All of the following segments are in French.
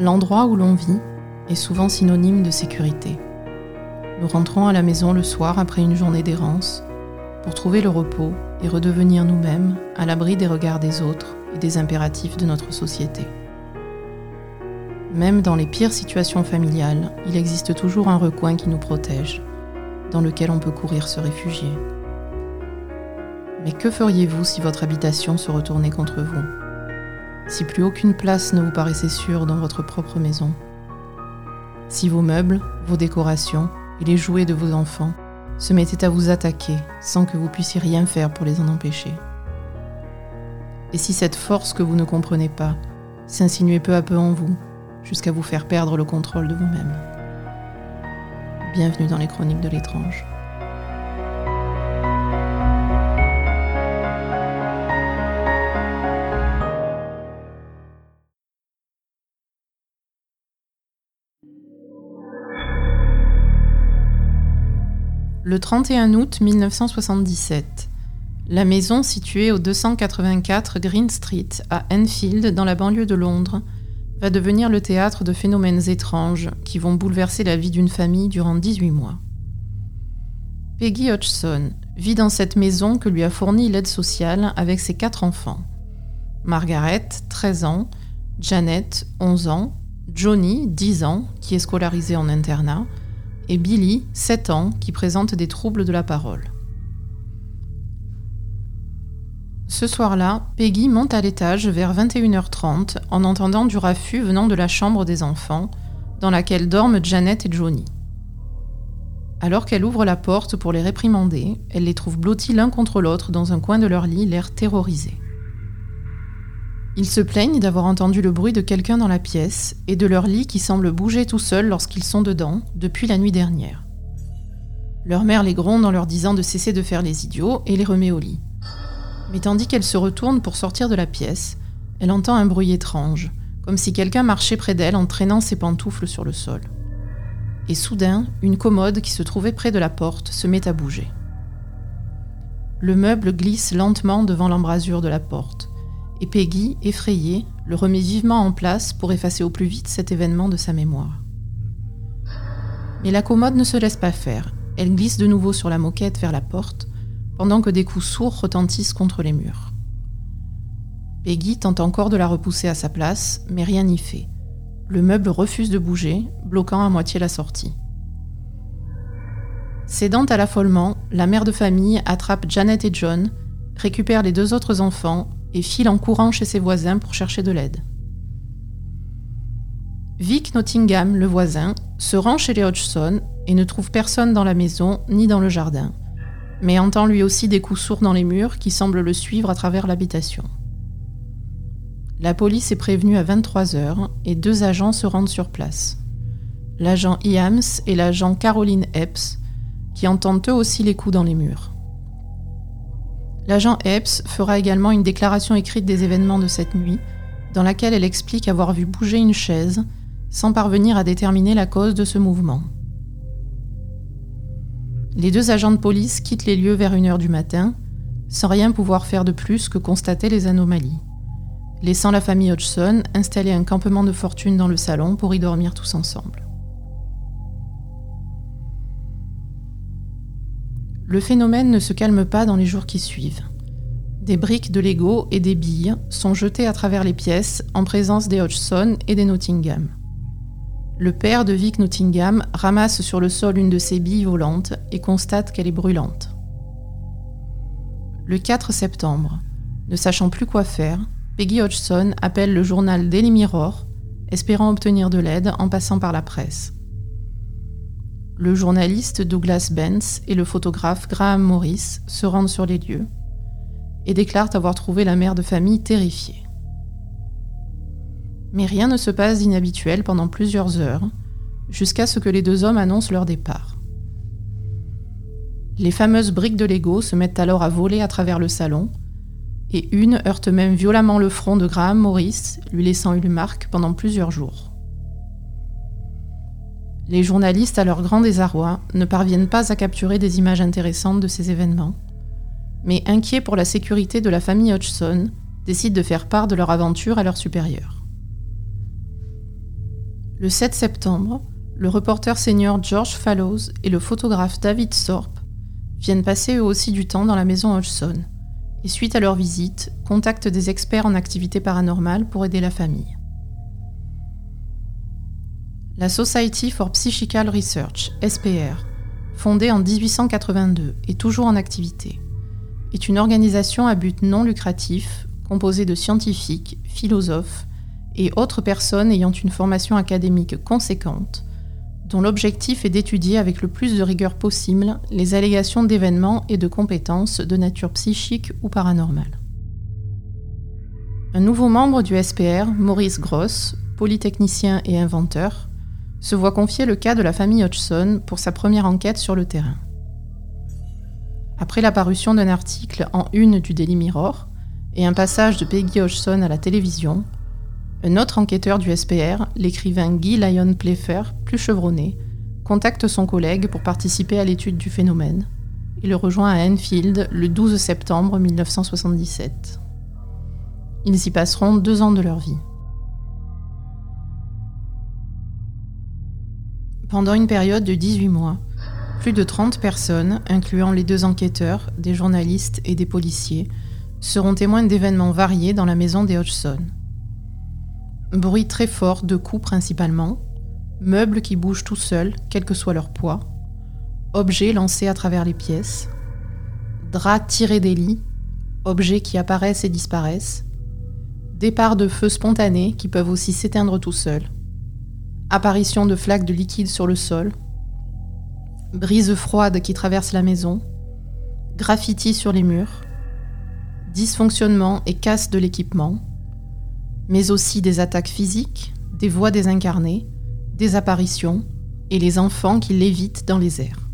L'endroit où l'on vit est souvent synonyme de sécurité. Nous rentrons à la maison le soir après une journée d'errance pour trouver le repos et redevenir nous-mêmes à l'abri des regards des autres et des impératifs de notre société. Même dans les pires situations familiales, il existe toujours un recoin qui nous protège, dans lequel on peut courir se réfugier. Mais que feriez-vous si votre habitation se retournait contre vous? Si plus aucune place ne vous paraissait sûre dans votre propre maison. Si vos meubles, vos décorations et les jouets de vos enfants se mettaient à vous attaquer sans que vous puissiez rien faire pour les en empêcher. Et si cette force que vous ne comprenez pas s'insinuait peu à peu en vous, jusqu'à vous faire perdre le contrôle de vous-même. Bienvenue dans les chroniques de l'étrange. Le 31 août 1977, la maison située au 284 Green Street à Enfield, dans la banlieue de Londres, va devenir le théâtre de phénomènes étranges qui vont bouleverser la vie d'une famille durant 18 mois. Peggy Hodgson vit dans cette maison que lui a fournie l'aide sociale avec ses quatre enfants. Margaret, 13 ans, Janet, 11 ans, Johnny, 10 ans, qui est scolarisé en internat, et Billy, 7 ans, qui présente des troubles de la parole. Ce soir-là, Peggy monte à l'étage vers 21h30 en entendant du raffut venant de la chambre des enfants, dans laquelle dorment Janet et Johnny. Alors qu'elle ouvre la porte pour les réprimander, elle les trouve blottis l'un contre l'autre dans un coin de leur lit, l'air terrorisé. Ils se plaignent d'avoir entendu le bruit de quelqu'un dans la pièce et de leur lit qui semble bouger tout seul lorsqu'ils sont dedans depuis la nuit dernière. Leur mère les gronde en leur disant de cesser de faire les idiots et les remet au lit. Mais tandis qu'elle se retourne pour sortir de la pièce, elle entend un bruit étrange, comme si quelqu'un marchait près d'elle en traînant ses pantoufles sur le sol. Et soudain, une commode qui se trouvait près de la porte se met à bouger. Le meuble glisse lentement devant l'embrasure de la porte, et Peggy, effrayée, le remet vivement en place pour effacer au plus vite cet événement de sa mémoire. Mais la commode ne se laisse pas faire. Elle glisse de nouveau sur la moquette vers la porte, pendant que des coups sourds retentissent contre les murs. Peggy tente encore de la repousser à sa place, mais rien n'y fait. Le meuble refuse de bouger, bloquant à moitié la sortie. Cédant à l'affolement, la mère de famille attrape Janet et John, récupère les deux autres enfants et file en courant chez ses voisins pour chercher de l'aide. Vic Nottingham, le voisin, se rend chez les Hodgson et ne trouve personne dans la maison ni dans le jardin, mais entend lui aussi des coups sourds dans les murs qui semblent le suivre à travers l'habitation. La police est prévenue à 23 heures et deux agents se rendent sur place. L'agent Iams et l'agent Caroline Epps, qui entendent eux aussi les coups dans les murs. L'agent Epps fera également une déclaration écrite des événements de cette nuit, dans laquelle elle explique avoir vu bouger une chaise, sans parvenir à déterminer la cause de ce mouvement. Les deux agents de police quittent les lieux vers 1h du matin, sans rien pouvoir faire de plus que constater les anomalies, laissant la famille Hodgson installer un campement de fortune dans le salon pour y dormir tous ensemble. Le phénomène ne se calme pas dans les jours qui suivent. Des briques de Lego et des billes sont jetées à travers les pièces en présence des Hodgson et des Nottingham. Le père de Vic Nottingham ramasse sur le sol une de ces billes volantes et constate qu'elle est brûlante. Le 4 septembre, ne sachant plus quoi faire, Peggy Hodgson appelle le journal Daily Mirror, espérant obtenir de l'aide en passant par la presse le journaliste Douglas Benz et le photographe Graham Morris se rendent sur les lieux et déclarent avoir trouvé la mère de famille terrifiée. Mais rien ne se passe d'inhabituel pendant plusieurs heures, jusqu'à ce que les deux hommes annoncent leur départ. Les fameuses briques de Lego se mettent alors à voler à travers le salon, et une heurte même violemment le front de Graham Morris, lui laissant une marque pendant plusieurs jours. Les journalistes, à leur grand désarroi, ne parviennent pas à capturer des images intéressantes de ces événements, mais inquiets pour la sécurité de la famille Hodgson, décident de faire part de leur aventure à leurs supérieurs. Le 7 septembre, le reporter senior George Fallows et le photographe David Thorpe viennent passer eux aussi du temps dans la maison Hodgson et suite à leur visite, contactent des experts en activité paranormale pour aider la famille. La Society for Psychical Research, SPR, fondée en 1882 et toujours en activité, est une organisation à but non lucratif composée de scientifiques, philosophes et autres personnes ayant une formation académique conséquente, dont l'objectif est d'étudier avec le plus de rigueur possible les allégations d'événements et de compétences de nature psychique ou paranormale. Un nouveau membre du SPR, Maurice Gross, polytechnicien et inventeur, se voit confier le cas de la famille Hodgson pour sa première enquête sur le terrain. Après la parution d'un article en une du Daily Mirror et un passage de Peggy Hodgson à la télévision, un autre enquêteur du SPR, l'écrivain Guy Lyon Playfair, plus chevronné, contacte son collègue pour participer à l'étude du phénomène. Il le rejoint à Enfield le 12 septembre 1977. Ils y passeront deux ans de leur vie. Pendant une période de 18 mois, plus de 30 personnes, incluant les deux enquêteurs, des journalistes et des policiers, seront témoins d'événements variés dans la maison des Hodgson. Bruit très fort de coups principalement, meubles qui bougent tout seuls, quel que soit leur poids, objets lancés à travers les pièces, draps tirés des lits, objets qui apparaissent et disparaissent, départs de feux spontanés qui peuvent aussi s'éteindre tout seuls, apparition de flaques de liquide sur le sol, brise froide qui traverse la maison, graffiti sur les murs, dysfonctionnement et casse de l'équipement, mais aussi des attaques physiques, des voix désincarnées, des apparitions et les enfants qui lévitent dans les airs.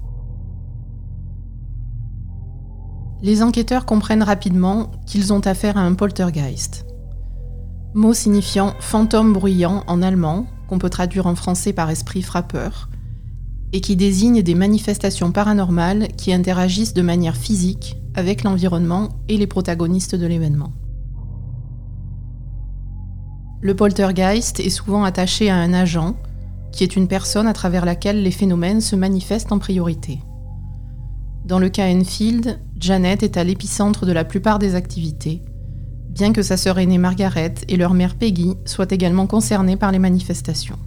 Les enquêteurs comprennent rapidement qu'ils ont affaire à un poltergeist, mot signifiant fantôme bruyant en allemand, qu'on peut traduire en français par esprit frappeur, et qui désigne des manifestations paranormales qui interagissent de manière physique avec l'environnement et les protagonistes de l'événement. Le poltergeist est souvent attaché à un agent, qui est une personne à travers laquelle les phénomènes se manifestent en priorité. Dans le cas Enfield, Janet est à l'épicentre de la plupart des activités, bien que sa sœur aînée Margaret et leur mère Peggy soient également concernées par les manifestations.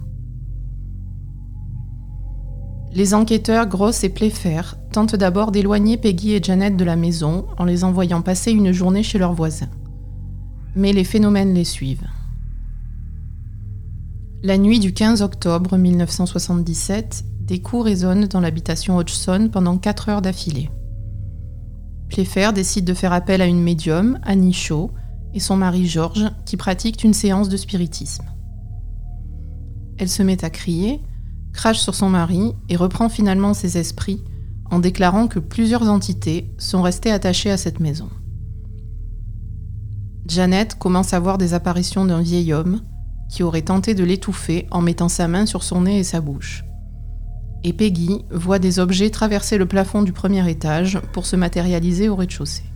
Les enquêteurs Gross et Playfair tentent d'abord d'éloigner Peggy et Janet de la maison en les envoyant passer une journée chez leurs voisins. Mais les phénomènes les suivent. La nuit du 15 octobre 1977, des coups résonnent dans l'habitation Hodgson pendant 4 heures d'affilée. Playfair décide de faire appel à une médium, Annie Shaw, et son mari George, qui pratiquent une séance de spiritisme. Elle se met à crier, crache sur son mari et reprend finalement ses esprits en déclarant que plusieurs entités sont restées attachées à cette maison. Janet commence à voir des apparitions d'un vieil homme, qui aurait tenté de l'étouffer en mettant sa main sur son nez et sa bouche. Et Peggy voit des objets traverser le plafond du premier étage pour se matérialiser au rez-de-chaussée.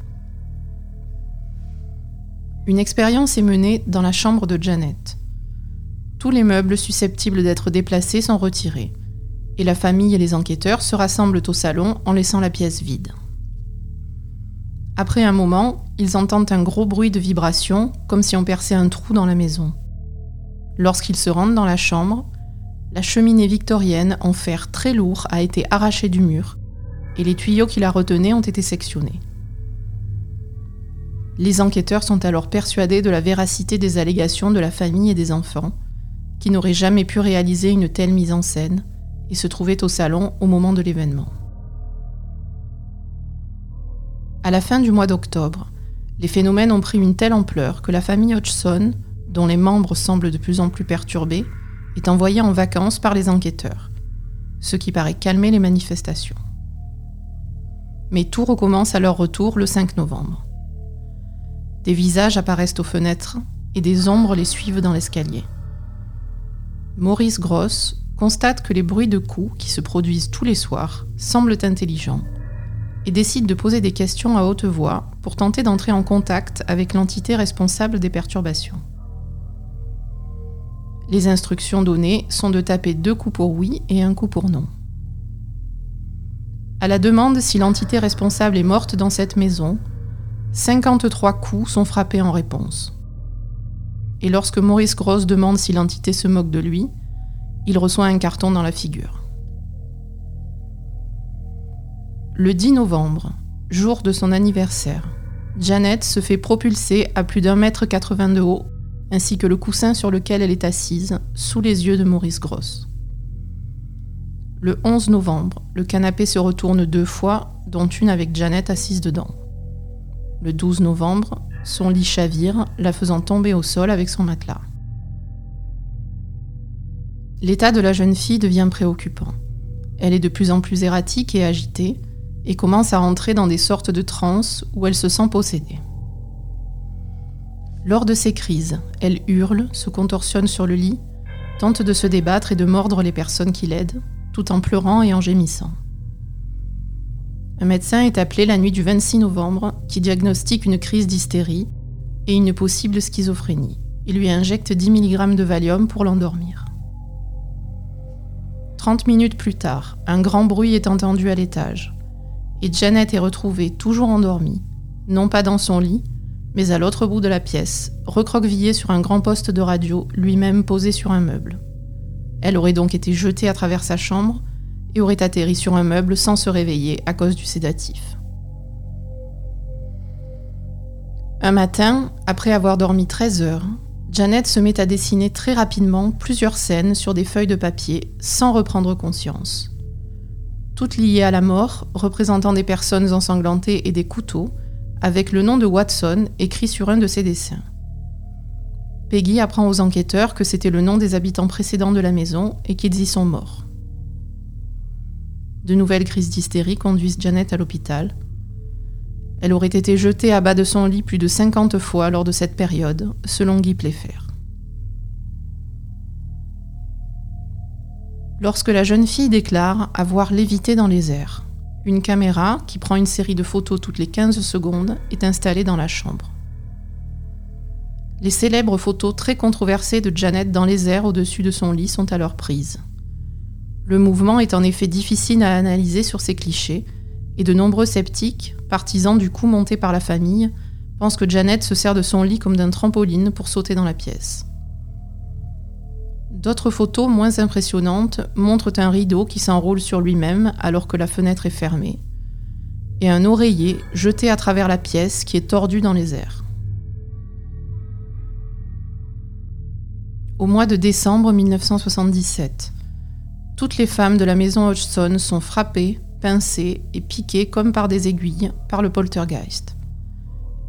Une expérience est menée dans la chambre de Janet. Tous les meubles susceptibles d'être déplacés sont retirés, et la famille et les enquêteurs se rassemblent au salon en laissant la pièce vide. Après un moment, ils entendent un gros bruit de vibration, comme si on perçait un trou dans la maison. Lorsqu'ils se rendent dans la chambre, la cheminée victorienne en fer très lourd a été arrachée du mur et les tuyaux qui la retenaient ont été sectionnés. Les enquêteurs sont alors persuadés de la véracité des allégations de la famille et des enfants, qui n'auraient jamais pu réaliser une telle mise en scène et se trouvaient au salon au moment de l'événement. À la fin du mois d'octobre, les phénomènes ont pris une telle ampleur que la famille Hodgson dont les membres semblent de plus en plus perturbés, est envoyé en vacances par les enquêteurs, ce qui paraît calmer les manifestations. Mais tout recommence à leur retour le 5 novembre. Des visages apparaissent aux fenêtres et des ombres les suivent dans l'escalier. Maurice Gross constate que les bruits de coups qui se produisent tous les soirs semblent intelligents et décide de poser des questions à haute voix pour tenter d'entrer en contact avec l'entité responsable des perturbations. Les instructions données sont de taper deux coups pour oui et un coup pour non. À la demande si l'entité responsable est morte dans cette maison, 53 coups sont frappés en réponse. Et lorsque Maurice Gross demande si l'entité se moque de lui, il reçoit un carton dans la figure. Le 10 novembre, jour de son anniversaire, Janet se fait propulser à plus d'un mètre 80 de haut, ainsi que le coussin sur lequel elle est assise, sous les yeux de Maurice Gross. Le 11 novembre, le canapé se retourne deux fois, dont une avec Janet assise dedans. Le 12 novembre, son lit chavire, la faisant tomber au sol avec son matelas. L'état de la jeune fille devient préoccupant. Elle est de plus en plus erratique et agitée, et commence à entrer dans des sortes de transes où elle se sent possédée. Lors de ces crises, elle hurle, se contorsionne sur le lit, tente de se débattre et de mordre les personnes qui l'aident, tout en pleurant et en gémissant. Un médecin est appelé la nuit du 26 novembre qui diagnostique une crise d'hystérie et une possible schizophrénie. Il lui injecte 10 mg de Valium pour l'endormir. 30 minutes plus tard, un grand bruit est entendu à l'étage et Janet est retrouvée toujours endormie, non pas dans son lit, mais à l'autre bout de la pièce, recroquevillée sur un grand poste de radio, lui-même posé sur un meuble. Elle aurait donc été jetée à travers sa chambre et aurait atterri sur un meuble sans se réveiller à cause du sédatif. Un matin, après avoir dormi 13 heures, Janet se met à dessiner très rapidement plusieurs scènes sur des feuilles de papier sans reprendre conscience. Toutes liées à la mort, représentant des personnes ensanglantées et des couteaux, avec le nom de Watson écrit sur un de ses dessins. Peggy apprend aux enquêteurs que c'était le nom des habitants précédents de la maison et qu'ils y sont morts. De nouvelles crises d'hystérie conduisent Janet à l'hôpital. Elle aurait été jetée à bas de son lit plus de 50 fois lors de cette période, selon Guy Playfair. Lorsque la jeune fille déclare avoir lévité dans les airs, une caméra, qui prend une série de photos toutes les 15 secondes, est installée dans la chambre. Les célèbres photos très controversées de Janet dans les airs au-dessus de son lit sont alors prises. Le mouvement est en effet difficile à analyser sur ces clichés, et de nombreux sceptiques, partisans du coup monté par la famille, pensent que Janet se sert de son lit comme d'un trampoline pour sauter dans la pièce. D'autres photos moins impressionnantes montrent un rideau qui s'enroule sur lui-même alors que la fenêtre est fermée, et un oreiller jeté à travers la pièce qui est tordu dans les airs. au mois de décembre 1977. Toutes les femmes de la maison Hodgson sont frappées, pincées et piquées comme par des aiguilles par le poltergeist.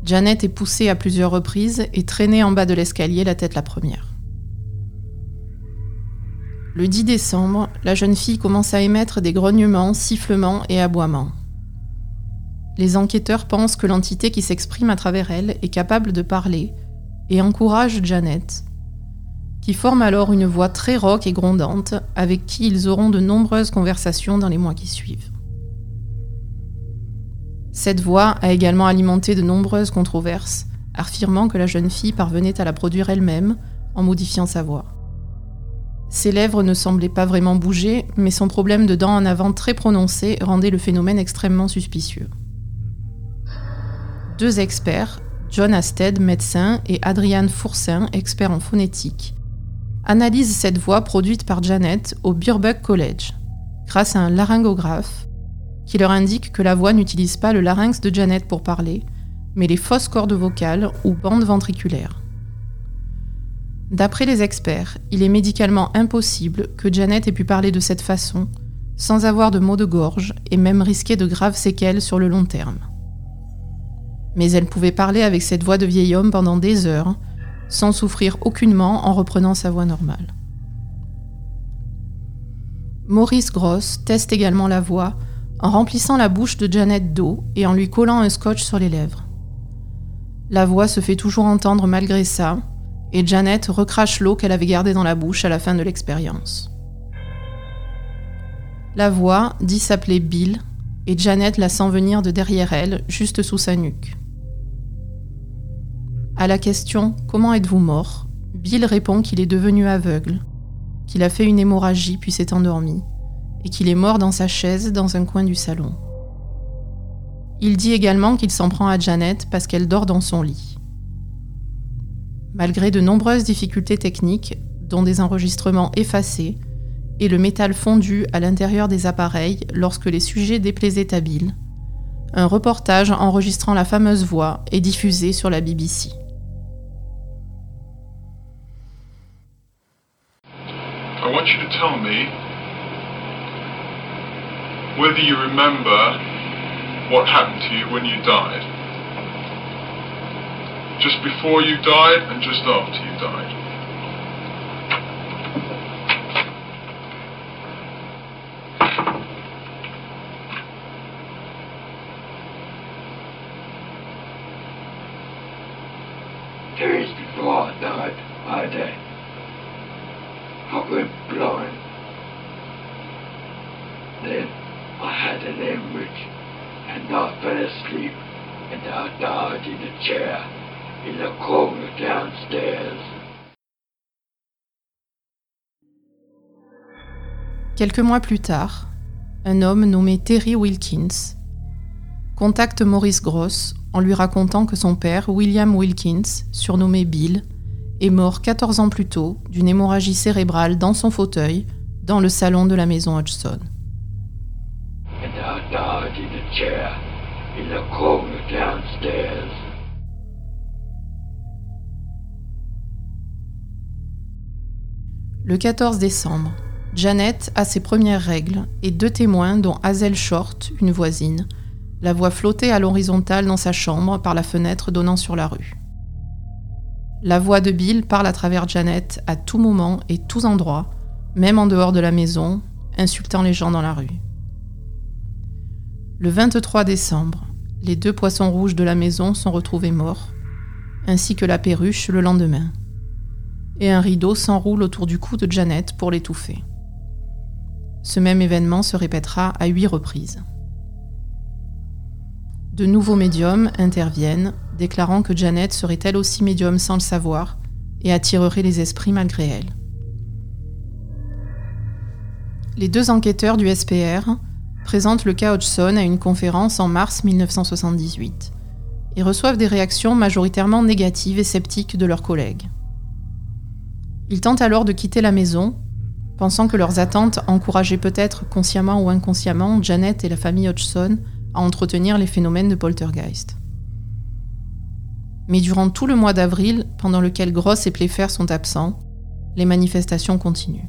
Janet est poussée à plusieurs reprises et traînée en bas de l'escalier la tête la première. Le 10 décembre, la jeune fille commence à émettre des grognements, sifflements et aboiements. Les enquêteurs pensent que l'entité qui s'exprime à travers elle est capable de parler et encouragent Janet, qui forment alors une voix très rauque et grondante, avec qui ils auront de nombreuses conversations dans les mois qui suivent. Cette voix a également alimenté de nombreuses controverses, affirmant que la jeune fille parvenait à la produire elle-même en modifiant sa voix. Ses lèvres ne semblaient pas vraiment bouger, mais son problème de dents en avant très prononcé rendait le phénomène extrêmement suspicieux. Deux experts, John Asted, médecin, et Adrian Fourcin, expert en phonétique, analyse cette voix produite par Janet au Birkbeck College, grâce à un laryngographe qui leur indique que la voix n'utilise pas le larynx de Janet pour parler, mais les fausses cordes vocales ou bandes ventriculaires. D'après les experts, il est médicalement impossible que Janet ait pu parler de cette façon sans avoir de maux de gorge et même risquer de graves séquelles sur le long terme. Mais elle pouvait parler avec cette voix de vieil homme pendant des heures, sans souffrir aucunement en reprenant sa voix normale. Maurice Gross teste également la voix en remplissant la bouche de Janet d'eau et en lui collant un scotch sur les lèvres. La voix se fait toujours entendre malgré ça, et Janet recrache l'eau qu'elle avait gardée dans la bouche à la fin de l'expérience. La voix dit s'appeler Bill, et Janet la sent venir de derrière elle, juste sous sa nuque. À la question Comment êtes-vous mort? Bill répond qu'il est devenu aveugle, qu'il a fait une hémorragie puis s'est endormi, et qu'il est mort dans sa chaise dans un coin du salon. Il dit également qu'il s'en prend à Janet parce qu'elle dort dans son lit. Malgré de nombreuses difficultés techniques, dont des enregistrements effacés et le métal fondu à l'intérieur des appareils lorsque les sujets déplaisaient à Bill, un reportage enregistrant la fameuse voix est diffusé sur la BBC. Want you to tell me whether you remember what happened to you when you died. Just before you died and just after you died. Days before I died, I did. I went blind. Then I had an hemorrhage and I fell asleep and I died in a chair in the corner downstairs. Quelques mois plus tard, un homme nommé Terry Wilkins contacte Maurice Gross en lui racontant que son père, William Wilkins, surnommé Bill, est mort 14 ans plus tôt d'une hémorragie cérébrale dans son fauteuil dans le salon de la maison Hodgson. Le 14 décembre, Janet a ses premières règles et deux témoins, dont Hazel Short, une voisine, la voit flotter à l'horizontale dans sa chambre par la fenêtre donnant sur la rue. La voix de Bill parle à travers Janet à tout moment et tous endroits, même en dehors de la maison, insultant les gens dans la rue. Le 23 décembre, les deux poissons rouges de la maison sont retrouvés morts, ainsi que la perruche le lendemain. Et un rideau s'enroule autour du cou de Janet pour l'étouffer. Ce même événement se répétera à huit reprises. De nouveaux médiums interviennent, déclarant que Janet serait elle aussi médium sans le savoir et attirerait les esprits malgré elle. Les deux enquêteurs du SPR présentent le cas Hodgson à une conférence en mars 1978 et reçoivent des réactions majoritairement négatives et sceptiques de leurs collègues. Ils tentent alors de quitter la maison, pensant que leurs attentes encourageaient peut-être consciemment ou inconsciemment Janet et la famille Hodgson à entretenir les phénomènes de poltergeist. Mais durant tout le mois d'avril, pendant lequel Gross et Playfair sont absents, les manifestations continuent.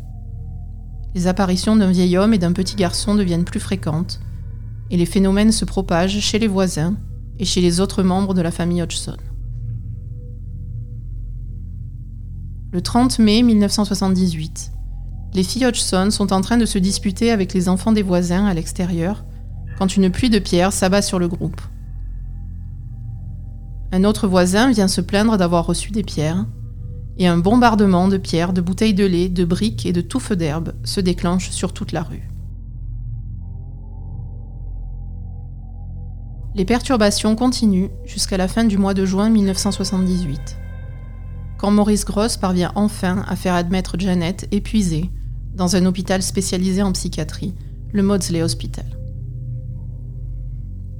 Les apparitions d'un vieil homme et d'un petit garçon deviennent plus fréquentes, et les phénomènes se propagent chez les voisins et chez les autres membres de la famille Hodgson. Le 30 mai 1978, les filles Hodgson sont en train de se disputer avec les enfants des voisins à l'extérieur quand une pluie de pierres s'abat sur le groupe. Un autre voisin vient se plaindre d'avoir reçu des pierres, et un bombardement de pierres, de bouteilles de lait, de briques et de touffes d'herbe se déclenche sur toute la rue. Les perturbations continuent jusqu'à la fin du mois de juin 1978, quand Maurice Gross parvient enfin à faire admettre Janet épuisée dans un hôpital spécialisé en psychiatrie, le Maudsley Hospital.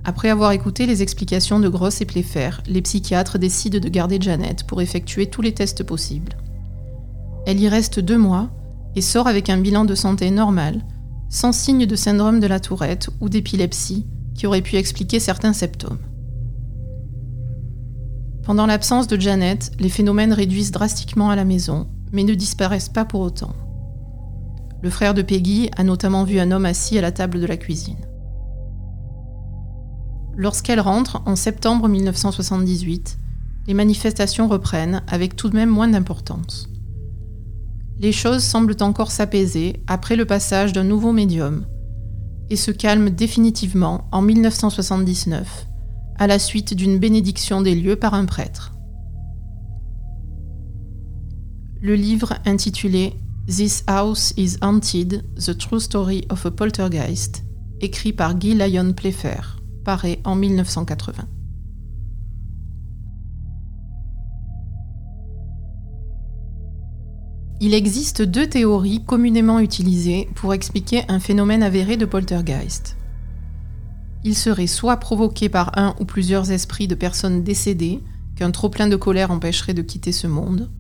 Après avoir écouté les explications de Gross et Playfair, les psychiatres décident de garder Janet pour effectuer tous les tests possibles. Elle y reste deux mois et sort avec un bilan de santé normal, sans signe de syndrome de la tourette ou d'épilepsie qui aurait pu expliquer certains symptômes. Pendant l'absence de Janet, les phénomènes réduisent drastiquement à la maison, mais ne disparaissent pas pour autant. Le frère de Peggy a notamment vu un homme assis à la table de la cuisine. Lorsqu'elle rentre en septembre 1978, les manifestations reprennent avec tout de même moins d'importance. Les choses semblent encore s'apaiser après le passage d'un nouveau médium et se calment définitivement en 1979 à la suite d'une bénédiction des lieux par un prêtre. Le livre intitulé This House is Haunted, The True Story of a Poltergeist, écrit par Guy Lyon Playfair, paraît en 1980. Il existe deux théories communément utilisées pour expliquer un phénomène avéré de poltergeist. Il serait soit provoqué par un ou plusieurs esprits de personnes décédées, qu'un trop-plein de colère empêcherait de quitter ce monde,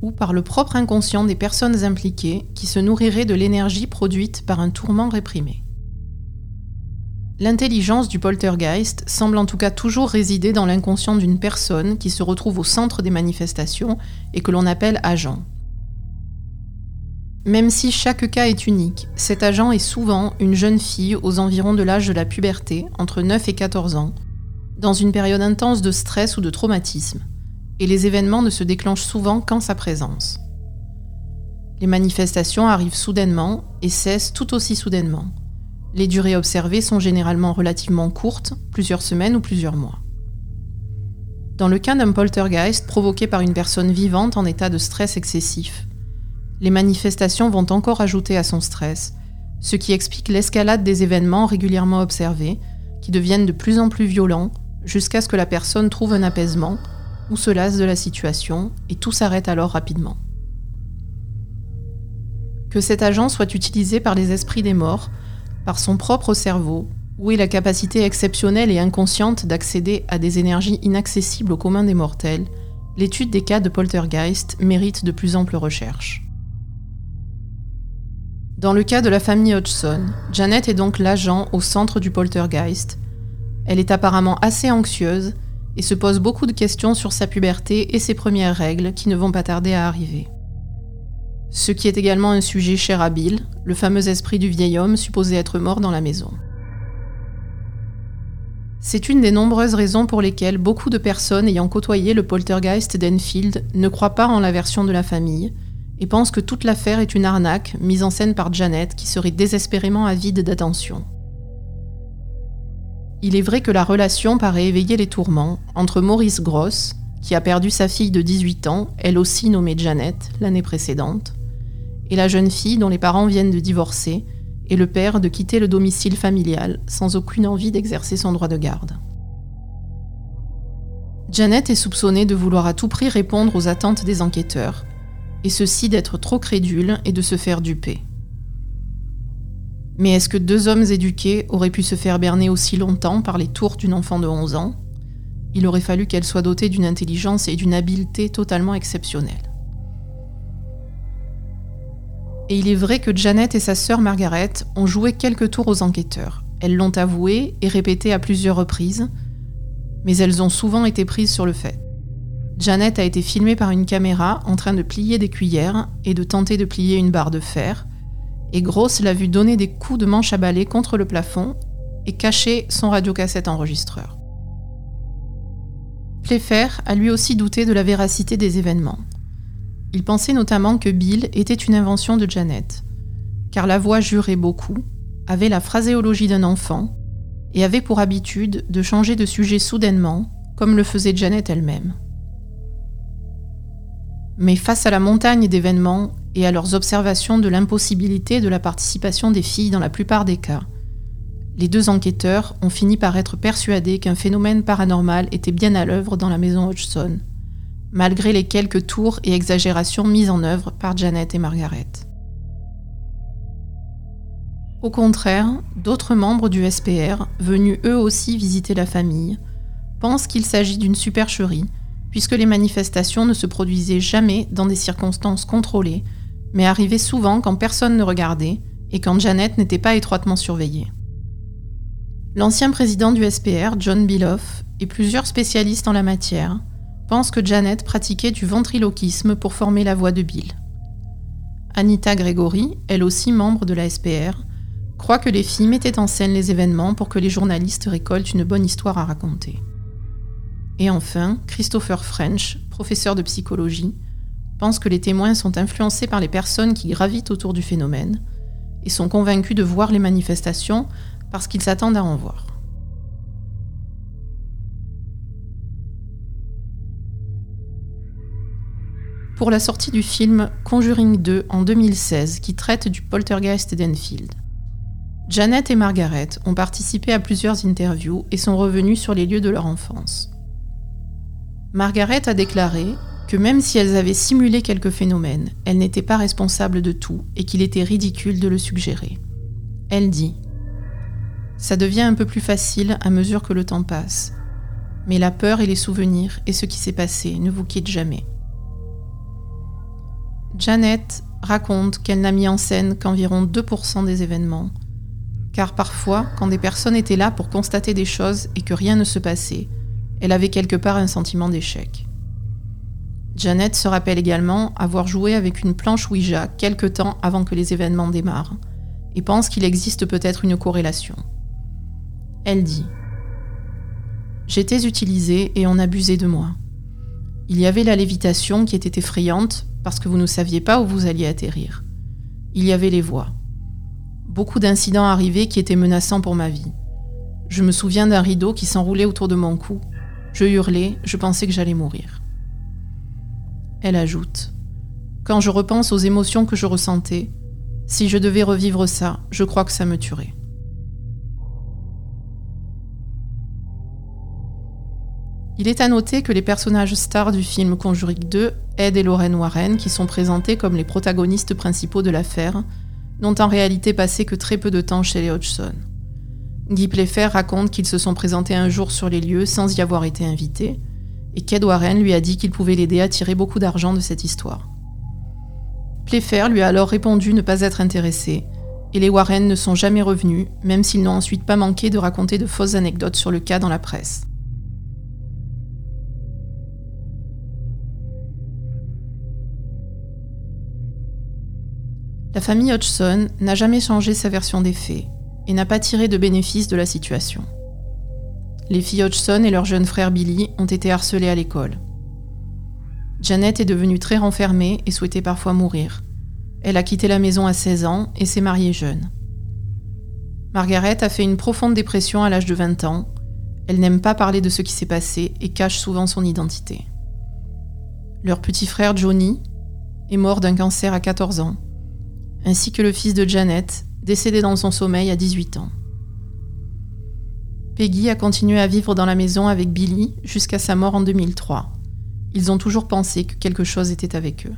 ou par le propre inconscient des personnes impliquées qui se nourriraient de l'énergie produite par un tourment réprimé. L'intelligence du poltergeist semble en tout cas toujours résider dans l'inconscient d'une personne qui se retrouve au centre des manifestations et que l'on appelle agent. Même si chaque cas est unique, cet agent est souvent une jeune fille aux environs de l'âge de la puberté, entre 9 et 14 ans, dans une période intense de stress ou de traumatisme, et les événements ne se déclenchent souvent qu'en sa présence. Les manifestations arrivent soudainement et cessent tout aussi soudainement. Les durées observées sont généralement relativement courtes, plusieurs semaines ou plusieurs mois. Dans le cas d'un poltergeist provoqué par une personne vivante en état de stress excessif, les manifestations vont encore ajouter à son stress, ce qui explique l'escalade des événements régulièrement observés, qui deviennent de plus en plus violents jusqu'à ce que la personne trouve un apaisement ou se lasse de la situation et tout s'arrête alors rapidement. Que cet agent soit utilisé par les esprits des morts, par son propre cerveau, où est la capacité exceptionnelle et inconsciente d'accéder à des énergies inaccessibles au commun des mortels, l'étude des cas de poltergeist mérite de plus amples recherches. Dans le cas de la famille Hodgson, Janet est donc l'agent au centre du poltergeist. Elle est apparemment assez anxieuse et se pose beaucoup de questions sur sa puberté et ses premières règles qui ne vont pas tarder à arriver. Ce qui est également un sujet cher à Bill, le fameux esprit du vieil homme supposé être mort dans la maison. C'est une des nombreuses raisons pour lesquelles beaucoup de personnes ayant côtoyé le poltergeist d'Enfield ne croient pas en la version de la famille, et pense que toute l'affaire est une arnaque mise en scène par Janet qui serait désespérément avide d'attention. Il est vrai que la relation paraît éveiller les tourments entre Maurice Gross, qui a perdu sa fille de 18 ans, elle aussi nommée Janet, l'année précédente, et la jeune fille dont les parents viennent de divorcer, et le père de quitter le domicile familial sans aucune envie d'exercer son droit de garde. Janet est soupçonnée de vouloir à tout prix répondre aux attentes des enquêteurs, et ceci d'être trop crédule et de se faire duper. Mais est-ce que deux hommes éduqués auraient pu se faire berner aussi longtemps par les tours d'une enfant de 11 ans? Il aurait fallu qu'elle soit dotée d'une intelligence et d'une habileté totalement exceptionnelles. Et il est vrai que Janet et sa sœur Margaret ont joué quelques tours aux enquêteurs. Elles l'ont avoué et répété à plusieurs reprises, mais elles ont souvent été prises sur le fait. Janet a été filmée par une caméra en train de plier des cuillères et de tenter de plier une barre de fer, et Gross l'a vu donner des coups de manche à balai contre le plafond et cacher son radiocassette enregistreur. Playfair a lui aussi douté de la véracité des événements. Il pensait notamment que Bill était une invention de Janet, car la voix jurait beaucoup, avait la phraséologie d'un enfant et avait pour habitude de changer de sujet soudainement, comme le faisait Janet elle-même. Mais face à la montagne d'événements et à leurs observations de l'impossibilité de la participation des filles dans la plupart des cas, les deux enquêteurs ont fini par être persuadés qu'un phénomène paranormal était bien à l'œuvre dans la maison Hodgson, malgré les quelques tours et exagérations mises en œuvre par Janet et Margaret. Au contraire, d'autres membres du SPR, venus eux aussi visiter la famille, pensent qu'il s'agit d'une supercherie puisque les manifestations ne se produisaient jamais dans des circonstances contrôlées, mais arrivaient souvent quand personne ne regardait et quand Janet n'était pas étroitement surveillée. L'ancien président du SPR, John Biloff, et plusieurs spécialistes en la matière pensent que Janet pratiquait du ventriloquisme pour former la voix de Bill. Anita Gregory, elle aussi membre de la SPR, croit que les filles mettaient en scène les événements pour que les journalistes récoltent une bonne histoire à raconter. Et enfin, Christopher French, professeur de psychologie, pense que les témoins sont influencés par les personnes qui gravitent autour du phénomène et sont convaincus de voir les manifestations parce qu'ils s'attendent à en voir. Pour la sortie du film Conjuring 2 en 2016 qui traite du poltergeist d'Enfield, Janet et Margaret ont participé à plusieurs interviews et sont revenus sur les lieux de leur enfance. Margaret a déclaré que même si elles avaient simulé quelques phénomènes, elles n'étaient pas responsables de tout et qu'il était ridicule de le suggérer. Elle dit Ça devient un peu plus facile à mesure que le temps passe, mais la peur et les souvenirs et ce qui s'est passé ne vous quittent jamais. Janet raconte qu'elle n'a mis en scène qu'environ 2% des événements, car parfois, quand des personnes étaient là pour constater des choses et que rien ne se passait, elle avait quelque part un sentiment d'échec. Janet se rappelle également avoir joué avec une planche Ouija quelque temps avant que les événements démarrent, et pense qu'il existe peut-être une corrélation. Elle dit J'étais utilisée et on abusait de moi. Il y avait la lévitation qui était effrayante parce que vous ne saviez pas où vous alliez atterrir. Il y avait les voix. Beaucoup d'incidents arrivaient qui étaient menaçants pour ma vie. Je me souviens d'un rideau qui s'enroulait autour de mon cou. Je hurlais, je pensais que j'allais mourir. Elle ajoute Quand je repense aux émotions que je ressentais, si je devais revivre ça, je crois que ça me tuerait. Il est à noter que les personnages stars du film Conjuring 2, Ed et Lorraine Warren, qui sont présentés comme les protagonistes principaux de l'affaire, n'ont en réalité passé que très peu de temps chez les Hodgson. Guy Playfair raconte qu'ils se sont présentés un jour sur les lieux sans y avoir été invités, et qu'Ed Warren lui a dit qu'il pouvait l'aider à tirer beaucoup d'argent de cette histoire. Playfair lui a alors répondu ne pas être intéressé, et les Warren ne sont jamais revenus, même s'ils n'ont ensuite pas manqué de raconter de fausses anecdotes sur le cas dans la presse. La famille Hodgson n'a jamais changé sa version des faits et n'a pas tiré de bénéfice de la situation. Les filles Hodgson et leur jeune frère Billy ont été harcelées à l'école. Janet est devenue très renfermée et souhaitait parfois mourir. Elle a quitté la maison à 16 ans et s'est mariée jeune. Margaret a fait une profonde dépression à l'âge de 20 ans. Elle n'aime pas parler de ce qui s'est passé et cache souvent son identité. Leur petit frère Johnny est mort d'un cancer à 14 ans ainsi que le fils de Janet, décédé dans son sommeil à 18 ans. Peggy a continué à vivre dans la maison avec Billy jusqu'à sa mort en 2003. Ils ont toujours pensé que quelque chose était avec eux.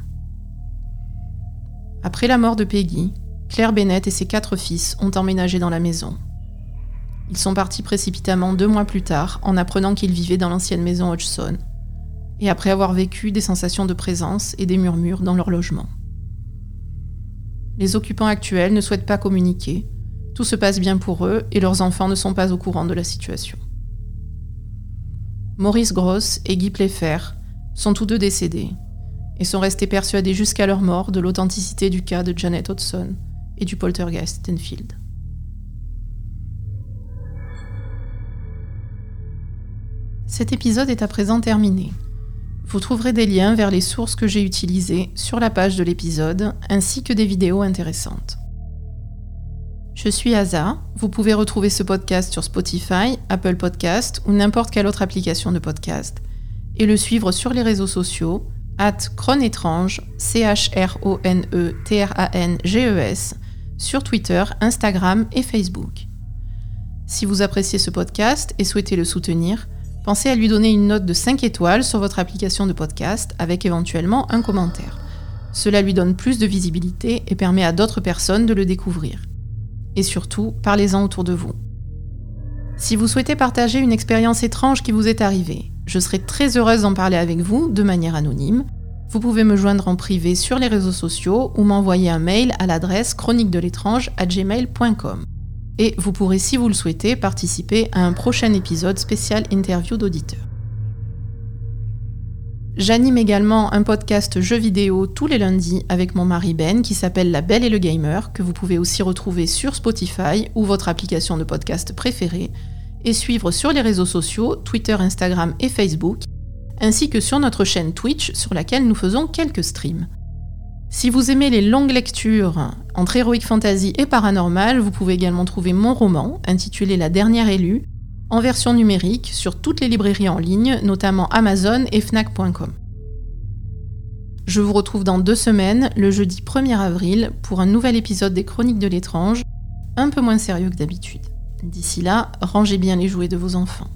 Après la mort de Peggy, Claire Bennett et ses quatre fils ont emménagé dans la maison. Ils sont partis précipitamment deux mois plus tard en apprenant qu'ils vivaient dans l'ancienne maison Hodgson, et après avoir vécu des sensations de présence et des murmures dans leur logement. Les occupants actuels ne souhaitent pas communiquer. Tout se passe bien pour eux et leurs enfants ne sont pas au courant de la situation. Maurice Gross et Guy Playfair sont tous deux décédés et sont restés persuadés jusqu'à leur mort de l'authenticité du cas de Janet Hodgson et du poltergeist Tenfield. Cet épisode est à présent terminé. Vous trouverez des liens vers les sources que j'ai utilisées sur la page de l'épisode, ainsi que des vidéos intéressantes. Je suis Aza, vous pouvez retrouver ce podcast sur Spotify, Apple Podcast ou n'importe quelle autre application de podcast, et le suivre sur les réseaux sociaux, at Chronetrange, C-H-R-O-N-E-T-R-A-N-G-E-S, sur Twitter, Instagram et Facebook. Si vous appréciez ce podcast et souhaitez le soutenir, Pensez à lui donner une note de 5 étoiles sur votre application de podcast avec éventuellement un commentaire. Cela lui donne plus de visibilité et permet à d'autres personnes de le découvrir. Et surtout, parlez-en autour de vous. Si vous souhaitez partager une expérience étrange qui vous est arrivée, je serai très heureuse d'en parler avec vous de manière anonyme. Vous pouvez me joindre en privé sur les réseaux sociaux ou m'envoyer un mail à l'adresse chronique de l'étrange à gmail.com et vous pourrez, si vous le souhaitez, participer à un prochain épisode spécial interview d'auditeurs. J'anime également un podcast jeux vidéo tous les lundis avec mon mari Ben qui s'appelle La Belle et le Gamer, que vous pouvez aussi retrouver sur Spotify ou votre application de podcast préférée, et suivre sur les réseaux sociaux, Twitter, Instagram et Facebook, ainsi que sur notre chaîne Twitch sur laquelle nous faisons quelques streams. Si vous aimez les longues lectures entre Heroic Fantasy et Paranormal, vous pouvez également trouver mon roman, intitulé La dernière élue, en version numérique sur toutes les librairies en ligne, notamment Amazon et Fnac.com. Je vous retrouve dans deux semaines, le jeudi 1er avril, pour un nouvel épisode des Chroniques de l'étrange, un peu moins sérieux que d'habitude. D'ici là, rangez bien les jouets de vos enfants.